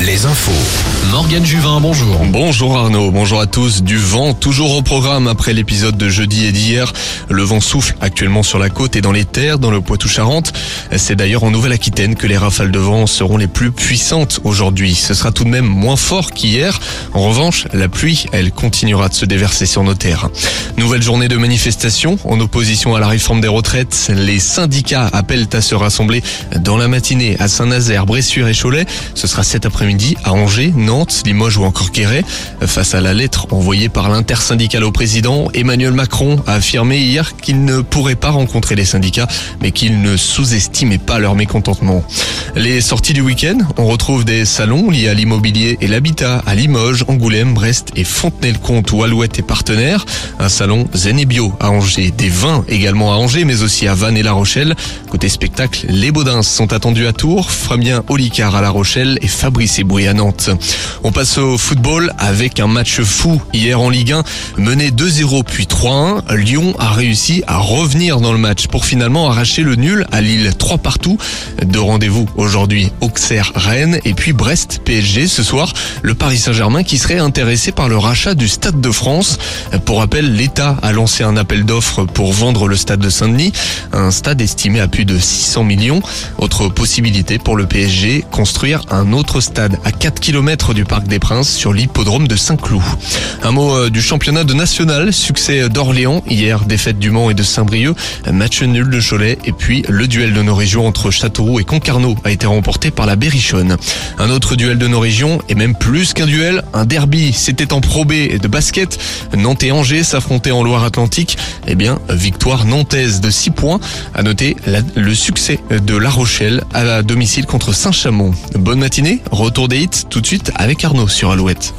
Les infos. Morgane Juvin, bonjour. Bonjour Arnaud, bonjour à tous. Du vent, toujours au programme après l'épisode de jeudi et d'hier. Le vent souffle actuellement sur la côte et dans les terres, dans le Poitou-Charentes. C'est d'ailleurs en Nouvelle-Aquitaine que les rafales de vent seront les plus puissantes aujourd'hui. Ce sera tout de même moins fort qu'hier. En revanche, la pluie, elle continuera de se déverser sur nos terres. Nouvelle journée de manifestation en opposition à la réforme des retraites. Les syndicats appellent à se rassembler dans la matinée à Saint-Nazaire, Bressuire et Cholet. Ce sera cet après-midi à Angers, Nantes, Limoges ou encore Guéret. Face à la lettre envoyée par l'intersyndicale au président, Emmanuel Macron a affirmé hier qu'il ne pourrait pas rencontrer les syndicats, mais qu'il ne sous-estimait pas leur mécontentement. Les sorties du week-end, on retrouve des salons liés à l'immobilier et l'habitat à Limoges, Angoulême, Brest et Fontenay-le-Comte où Alouette est partenaire. Un salon Zen et Bio à Angers, des vins également à Angers, mais aussi à Vannes et La Rochelle. Côté spectacle, les Baudins sont attendus à Tours, Fabien Olicard à La Rochelle et Fabrice Eboué à Nantes. On passe au football avec un match fou hier en Ligue 1, mené 2-0 puis 3-1. Lyon a réussi à revenir dans le match pour finalement arracher le nul à Lille 3 partout. Deux rendez-vous aujourd'hui, Auxerre, Rennes et puis Brest, PSG ce soir. Le Paris Saint-Germain qui serait intéressé par le rachat du Stade de France. Pour rappel, l'État a lancé un appel d'offres pour vendre le Stade de Saint-Denis, un stade estimé à plus de 600 millions. Autre possibilité pour le PSG, construire un autre stade à 4 km du Parc des Princes sur l'hippodrome de Saint-Cloud. Un mot euh, du championnat de national, succès d'Orléans, hier défaite du Mans et de Saint-Brieuc, match nul de Cholet et puis le duel de nos régions entre Châteauroux et Concarneau a été remporté par la Berrichonne. Un autre duel de nos régions et même plus qu'un duel, un derby, c'était en Pro B de basket. Nantes et Angers s'affrontaient en Loire-Atlantique. Eh bien, victoire nantaise de 6 points. À noter le succès de La Rochelle à domicile contre Saint-Chamond. Bonne matinée, retour des hits tout de suite avec Arnaud sur Alouette.